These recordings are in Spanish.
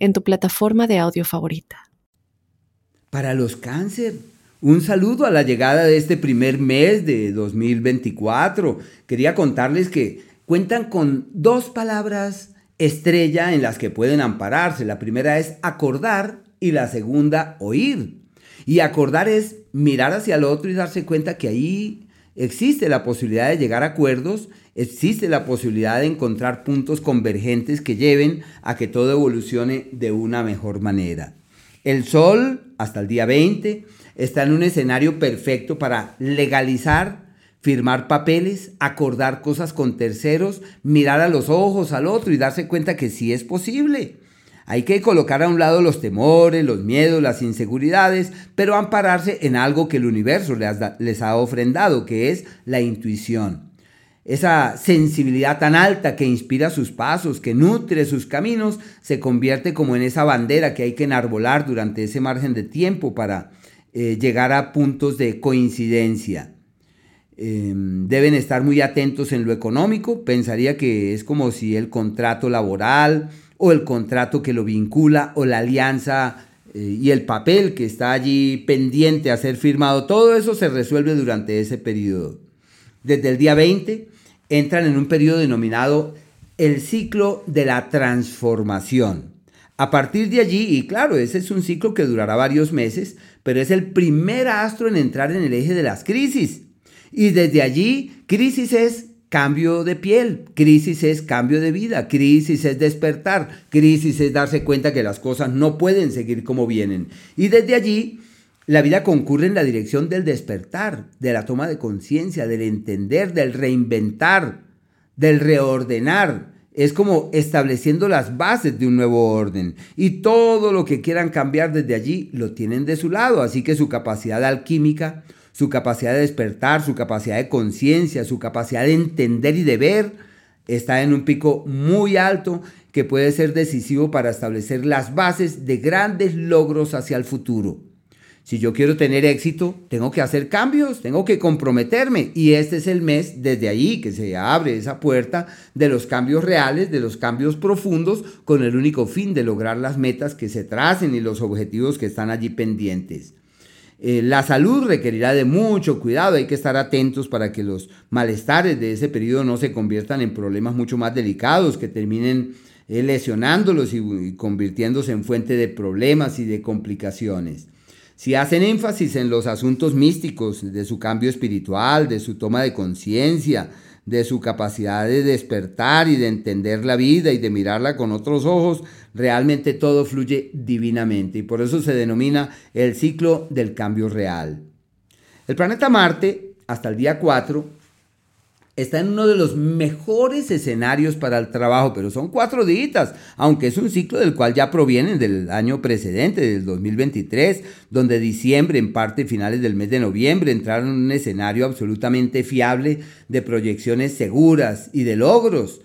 en tu plataforma de audio favorita. Para los cáncer, un saludo a la llegada de este primer mes de 2024. Quería contarles que cuentan con dos palabras estrella en las que pueden ampararse. La primera es acordar y la segunda oír. Y acordar es mirar hacia el otro y darse cuenta que ahí existe la posibilidad de llegar a acuerdos existe la posibilidad de encontrar puntos convergentes que lleven a que todo evolucione de una mejor manera. El Sol, hasta el día 20, está en un escenario perfecto para legalizar, firmar papeles, acordar cosas con terceros, mirar a los oses al otro y darse cuenta que sí es posible. Hay que colocar a un lado los temores, los miedos, las inseguridades, pero ampararse en algo que el universo les ha ofrendado, que es la intuición esa sensibilidad tan alta que inspira sus pasos, que nutre sus caminos, se convierte como en esa bandera que hay que enarbolar durante ese margen de tiempo para eh, llegar a puntos de coincidencia. Em, deben estar muy atentos en lo económico. Pensaría que es como si el contrato laboral o el contrato que lo vincula o la alianza eh, y el papel que está allí pendiente a ser firmado, todo eso se resuelve durante ese periodo. Desde el día 20 entran en un periodo denominado el ciclo de la transformación. A partir de allí, y claro, ese es un ciclo que durará varios meses, pero es el primer astro en entrar en el eje de las crisis. Y desde allí, crisis es cambio de piel, crisis es cambio de vida, crisis es despertar, crisis es darse cuenta que las cosas no pueden seguir como vienen. Y desde allí, la vida concurre en la dirección del despertar, de la toma de conciencia, del entender, del reinventar, del reordenar. Es como estableciendo las bases de un nuevo orden. Y todo lo que quieran cambiar desde allí lo tienen de su lado. Así que su capacidad alquímica, su capacidad de despertar, su capacidad de conciencia, su capacidad de entender y de ver, está en un pico muy alto que puede ser decisivo para establecer las bases de grandes logros hacia el futuro. Si yo quiero tener éxito, tengo que hacer cambios, tengo que comprometerme. Y este es el mes desde ahí que se abre esa puerta de los cambios reales, de los cambios profundos, con el único fin de lograr las metas que se tracen y los objetivos que están allí pendientes. Eh, la salud requerirá de mucho cuidado, hay que estar atentos para que los malestares de ese periodo no se conviertan en problemas mucho más delicados, que terminen eh, lesionándolos y convirtiéndose en fuente de problemas y de complicaciones. Si hacen énfasis en los asuntos místicos de su cambio espiritual, de su toma de conciencia, de su capacidad de despertar y de entender la vida y de mirarla con otros ojos, realmente todo fluye divinamente y por eso se denomina el ciclo del cambio real. El planeta Marte, hasta el día 4, está en uno de los mejores escenarios para el trabajo, pero son cuatro días, aunque es un ciclo del cual ya provienen del año precedente, del 2023, donde diciembre, en parte finales del mes de noviembre, entraron en un escenario absolutamente fiable de proyecciones seguras y de logros.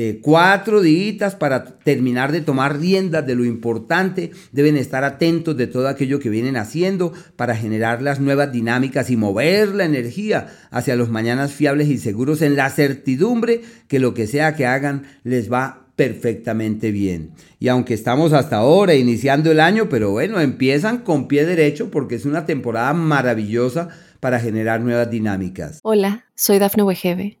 Eh, cuatro días para terminar de tomar riendas de lo importante. Deben estar atentos de todo aquello que vienen haciendo para generar las nuevas dinámicas y mover la energía hacia los mañanas fiables y seguros en la certidumbre que lo que sea que hagan les va perfectamente bien. Y aunque estamos hasta ahora iniciando el año, pero bueno, empiezan con pie derecho porque es una temporada maravillosa para generar nuevas dinámicas. Hola, soy Dafne Wegebe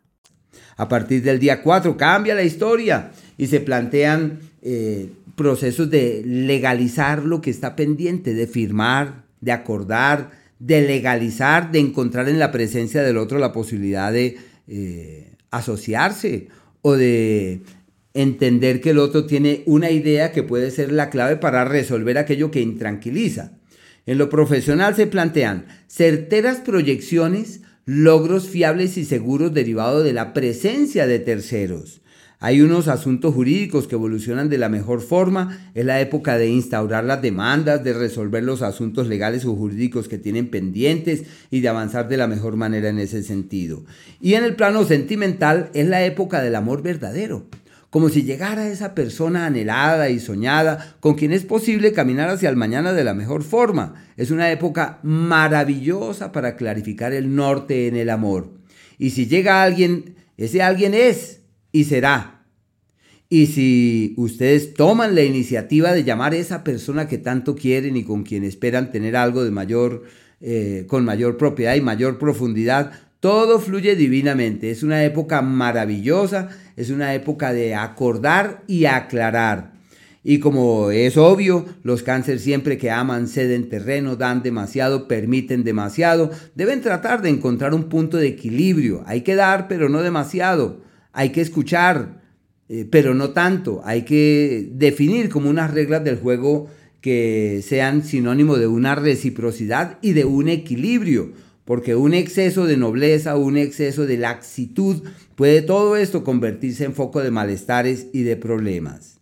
A partir del día 4 cambia la historia y se plantean eh, procesos de legalizar lo que está pendiente, de firmar, de acordar, de legalizar, de encontrar en la presencia del otro la posibilidad de eh, asociarse o de entender que el otro tiene una idea que puede ser la clave para resolver aquello que intranquiliza. En lo profesional se plantean certeras proyecciones, logros fiables y seguros derivados de la presencia de terceros. Hay unos asuntos jurídicos que evolucionan de la mejor forma. Es la época de instaurar las demandas, de resolver los asuntos legales o jurídicos que tienen pendientes y de avanzar de la mejor manera en ese sentido. Y en el plano sentimental es la época del amor verdadero como si llegara esa persona anhelada y soñada con quien es posible caminar hacia el mañana de la mejor forma. Es una época maravillosa para clarificar el norte en el amor. Y si llega alguien, ese alguien es y será. Y si ustedes toman la iniciativa de llamar a esa persona que tanto quieren y con quien esperan tener algo de mayor, eh, con mayor propiedad y mayor profundidad, todo fluye divinamente. Es una época maravillosa, es una época de acordar y aclarar. Y como es obvio, los cánceres siempre que aman ceden terreno, dan demasiado, permiten demasiado, deben tratar de encontrar un punto de equilibrio. Hay que dar, pero no demasiado. Hay que escuchar, eh, pero no tanto. Hay que definir como unas reglas del juego que sean sinónimo de una reciprocidad y de un equilibrio porque un exceso de nobleza, un exceso de laxitud, puede todo esto convertirse en foco de malestares y de problemas.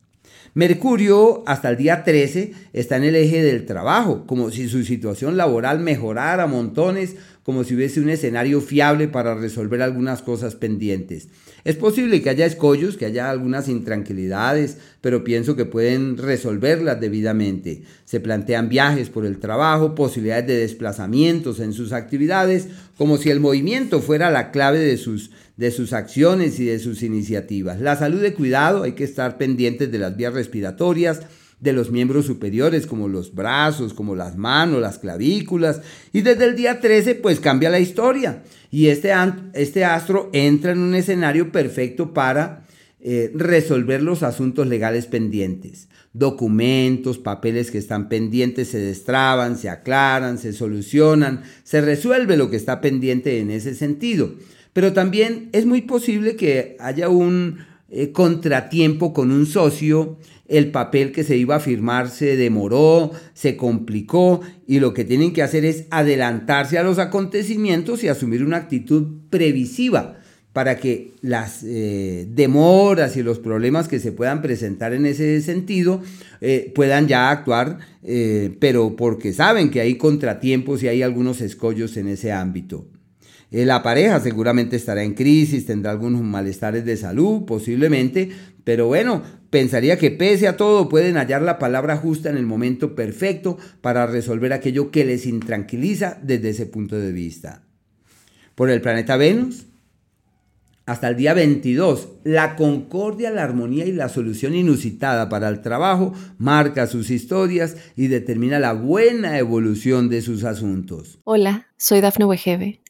Mercurio hasta el día 13 está en el eje del trabajo, como si su situación laboral mejorara montones, como si hubiese un escenario fiable para resolver algunas cosas pendientes. Es posible que haya escollos, que haya algunas intranquilidades, pero pienso que pueden resolverlas debidamente. Se plantean viajes por el trabajo, posibilidades de desplazamientos en sus actividades, como si el movimiento fuera la clave de sus, de sus acciones y de sus iniciativas. La salud de cuidado, hay que estar pendientes de las vías respiratorias, de los miembros superiores, como los brazos, como las manos, las clavículas. Y desde el día 13, pues cambia la historia. Y este, este astro entra en un escenario perfecto para eh, resolver los asuntos legales pendientes. Documentos, papeles que están pendientes se destraban, se aclaran, se solucionan, se resuelve lo que está pendiente en ese sentido. Pero también es muy posible que haya un eh, contratiempo con un socio el papel que se iba a firmar se demoró, se complicó y lo que tienen que hacer es adelantarse a los acontecimientos y asumir una actitud previsiva para que las eh, demoras y los problemas que se puedan presentar en ese sentido eh, puedan ya actuar, eh, pero porque saben que hay contratiempos y hay algunos escollos en ese ámbito. La pareja seguramente estará en crisis, tendrá algunos malestares de salud, posiblemente, pero bueno, pensaría que pese a todo pueden hallar la palabra justa en el momento perfecto para resolver aquello que les intranquiliza desde ese punto de vista. Por el planeta Venus, hasta el día 22, la concordia, la armonía y la solución inusitada para el trabajo marca sus historias y determina la buena evolución de sus asuntos. Hola, soy Dafne Wegebe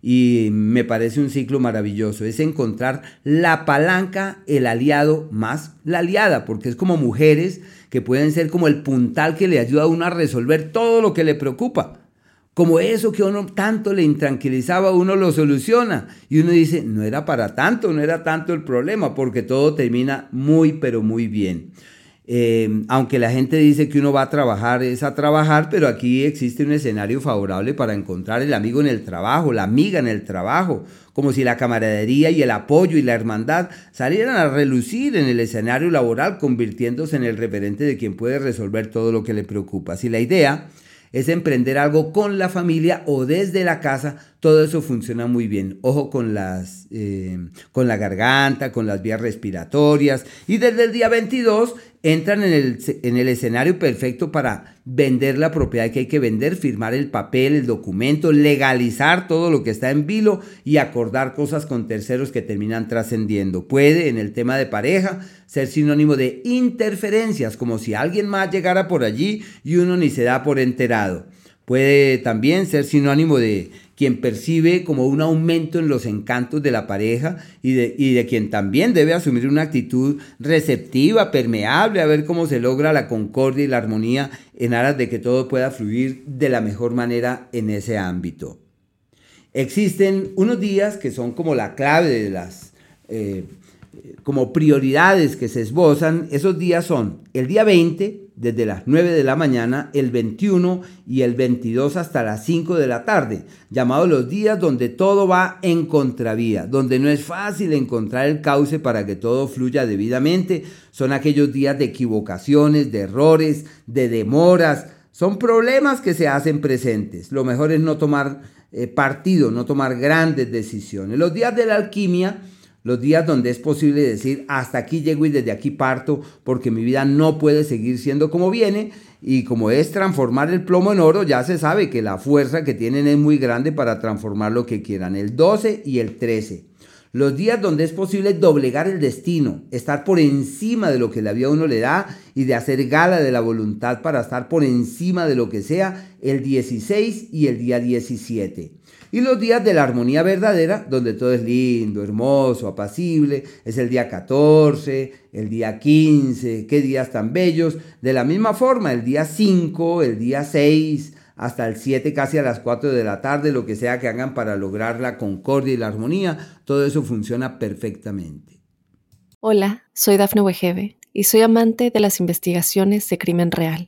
y me parece un ciclo maravilloso. Es encontrar la palanca, el aliado más la aliada, porque es como mujeres que pueden ser como el puntal que le ayuda a uno a resolver todo lo que le preocupa. Como eso que uno tanto le intranquilizaba, uno lo soluciona. Y uno dice, no era para tanto, no era tanto el problema, porque todo termina muy, pero muy bien. Em, aunque la gente dice que uno va a trabajar, es a trabajar, pero aquí existe un escenario favorable para encontrar el amigo en el trabajo, la amiga en el trabajo, como si la camaradería y el apoyo y la hermandad salieran a relucir en el escenario laboral, convirtiéndose en el referente de quien puede resolver todo lo que le preocupa. Si la idea es emprender algo con la familia o desde la casa, todo eso funciona muy bien. Ojo con, las, eh, con la garganta, con las vías respiratorias. Y desde el día 22 entran en el, en el, escenario perfecto para vender la propiedad que hay que vender, firmar el papel, el documento, legalizar todo lo que está en vilo y acordar cosas con terceros que terminan trascendiendo. Puede, en el tema de pareja, ser sinónimo de interferencias, como si alguien más llegara por allí y uno ni se da por enterado. Puede también ser sinónimo de quien percibe como un aumento en los encantos de la pareja y de, y de, quien también debe asumir una actitud receptiva, permeable, a ver cómo se logra la concordia y la armonía en aras de que todo pueda fluir de la mejor manera en ese ámbito. Existen unos días que son como la clave de las eh, como prioridades que se esbozan, esos días son el día 20, desde las 9 de la mañana, el 21 y el 22 hasta las 5 de la tarde, llamados los días donde todo va en contravía, donde no es fácil encontrar el cauce para que todo fluya debidamente. Son aquellos días de equivocaciones, de errores, de demoras. Son problemas que se hacen presentes. Lo mejor es no tomar eh, partido, no tomar grandes decisiones. Los días de la alquimia los días donde es posible decir hasta aquí llego y desde aquí parto porque mi vida no puede seguir siendo como viene y como es transformar el plomo en oro, ya se sabe que la fuerza que tienen es muy grande para transformar lo que quieran, el 12 y el 13. Los días donde es posible doblegar el destino, estar por encima de lo que la vida uno le da y de hacer gala de la voluntad para estar por encima de lo que sea, el 16 y el día 17. Y los días de la armonía verdadera, donde todo es lindo, hermoso, apacible, es el día 14, el día 15, qué días tan bellos. De la misma forma, el día 5, el día 6, hasta el 7, casi a las 4 de la tarde, lo que sea que hagan para lograr la concordia y la armonía, todo eso funciona perfectamente. Hola, soy Dafne Wegebe y soy amante de las investigaciones de crimen real.